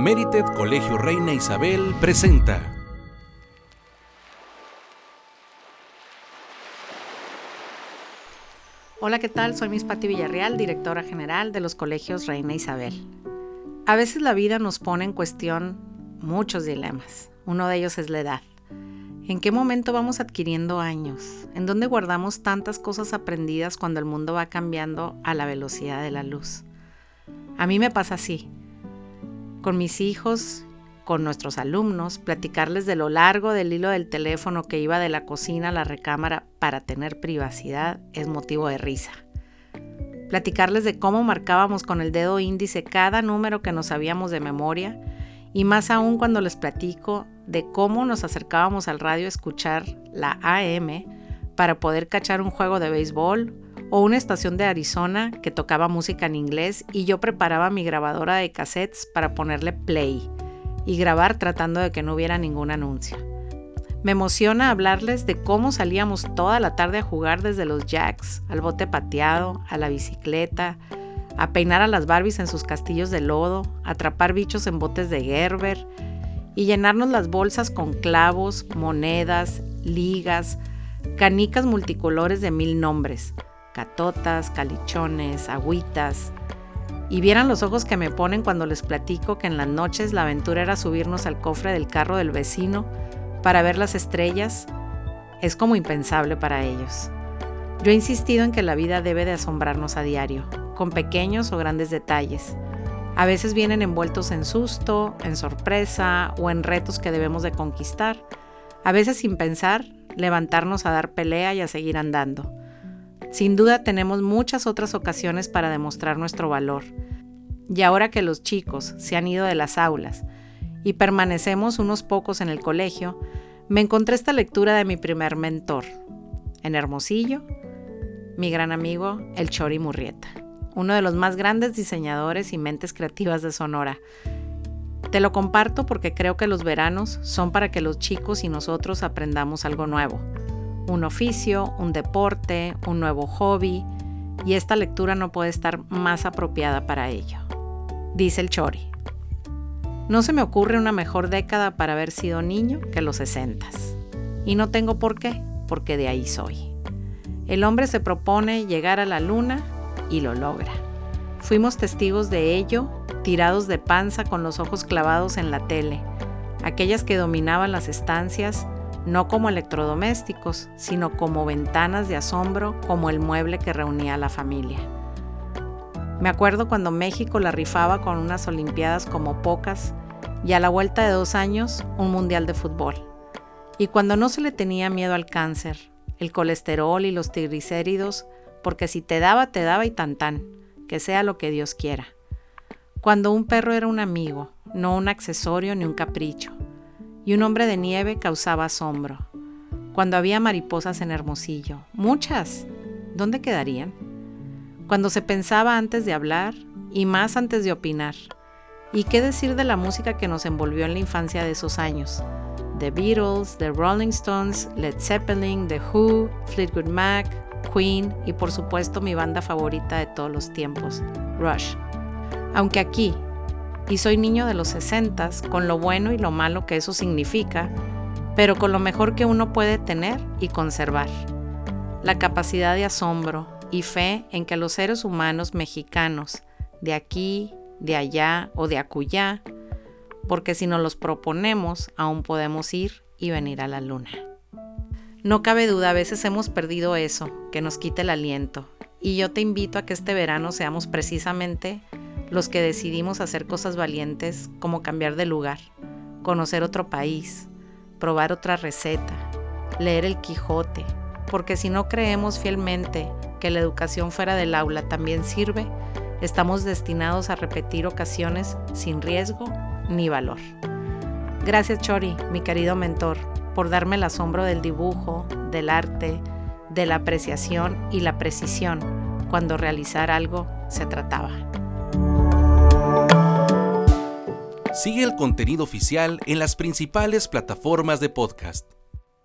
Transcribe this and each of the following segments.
Merited Colegio Reina Isabel presenta. Hola, ¿qué tal? Soy Miss Patti Villarreal, directora general de los colegios Reina Isabel. A veces la vida nos pone en cuestión muchos dilemas. Uno de ellos es la edad. ¿En qué momento vamos adquiriendo años? ¿En dónde guardamos tantas cosas aprendidas cuando el mundo va cambiando a la velocidad de la luz? A mí me pasa así. Con mis hijos, con nuestros alumnos, platicarles de lo largo del hilo del teléfono que iba de la cocina a la recámara para tener privacidad es motivo de risa. Platicarles de cómo marcábamos con el dedo índice cada número que nos sabíamos de memoria y más aún cuando les platico de cómo nos acercábamos al radio a escuchar la AM para poder cachar un juego de béisbol o una estación de Arizona que tocaba música en inglés y yo preparaba mi grabadora de cassettes para ponerle play y grabar tratando de que no hubiera ningún anuncio. Me emociona hablarles de cómo salíamos toda la tarde a jugar desde los jacks, al bote pateado, a la bicicleta, a peinar a las Barbies en sus castillos de lodo, atrapar bichos en botes de Gerber y llenarnos las bolsas con clavos, monedas, ligas, canicas multicolores de mil nombres, catotas, calichones, agüitas. Y vieran los ojos que me ponen cuando les platico que en las noches la aventura era subirnos al cofre del carro del vecino para ver las estrellas, es como impensable para ellos. Yo he insistido en que la vida debe de asombrarnos a diario, con pequeños o grandes detalles. A veces vienen envueltos en susto, en sorpresa o en retos que debemos de conquistar. A veces sin pensar, levantarnos a dar pelea y a seguir andando. Sin duda tenemos muchas otras ocasiones para demostrar nuestro valor. Y ahora que los chicos se han ido de las aulas y permanecemos unos pocos en el colegio, me encontré esta lectura de mi primer mentor, en Hermosillo, mi gran amigo, el Chori Murrieta, uno de los más grandes diseñadores y mentes creativas de Sonora. Te lo comparto porque creo que los veranos son para que los chicos y nosotros aprendamos algo nuevo un oficio, un deporte, un nuevo hobby, y esta lectura no puede estar más apropiada para ello. Dice el Chori. No se me ocurre una mejor década para haber sido niño que los sesentas. Y no tengo por qué, porque de ahí soy. El hombre se propone llegar a la luna y lo logra. Fuimos testigos de ello, tirados de panza con los ojos clavados en la tele, aquellas que dominaban las estancias no como electrodomésticos, sino como ventanas de asombro, como el mueble que reunía a la familia. Me acuerdo cuando México la rifaba con unas Olimpiadas como pocas y a la vuelta de dos años un Mundial de Fútbol. Y cuando no se le tenía miedo al cáncer, el colesterol y los triglicéridos, porque si te daba, te daba y tan tan, que sea lo que Dios quiera. Cuando un perro era un amigo, no un accesorio ni un capricho y un hombre de nieve causaba asombro. Cuando había mariposas en Hermosillo, muchas, ¿dónde quedarían? Cuando se pensaba antes de hablar y más antes de opinar. ¿Y qué decir de la música que nos envolvió en la infancia de esos años? The Beatles, The Rolling Stones, Led Zeppelin, The Who, Fleetwood Mac, Queen y por supuesto mi banda favorita de todos los tiempos, Rush. Aunque aquí, y soy niño de los 60, con lo bueno y lo malo que eso significa, pero con lo mejor que uno puede tener y conservar. La capacidad de asombro y fe en que los seres humanos mexicanos, de aquí, de allá o de acullá, porque si nos los proponemos, aún podemos ir y venir a la luna. No cabe duda, a veces hemos perdido eso, que nos quite el aliento, y yo te invito a que este verano seamos precisamente los que decidimos hacer cosas valientes como cambiar de lugar, conocer otro país, probar otra receta, leer el Quijote, porque si no creemos fielmente que la educación fuera del aula también sirve, estamos destinados a repetir ocasiones sin riesgo ni valor. Gracias Chori, mi querido mentor, por darme el asombro del dibujo, del arte, de la apreciación y la precisión cuando realizar algo se trataba. Sigue el contenido oficial en las principales plataformas de podcast.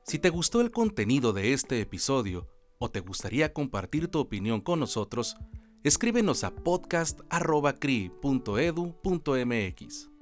Si te gustó el contenido de este episodio o te gustaría compartir tu opinión con nosotros, escríbenos a podcast.cri.edu.mx.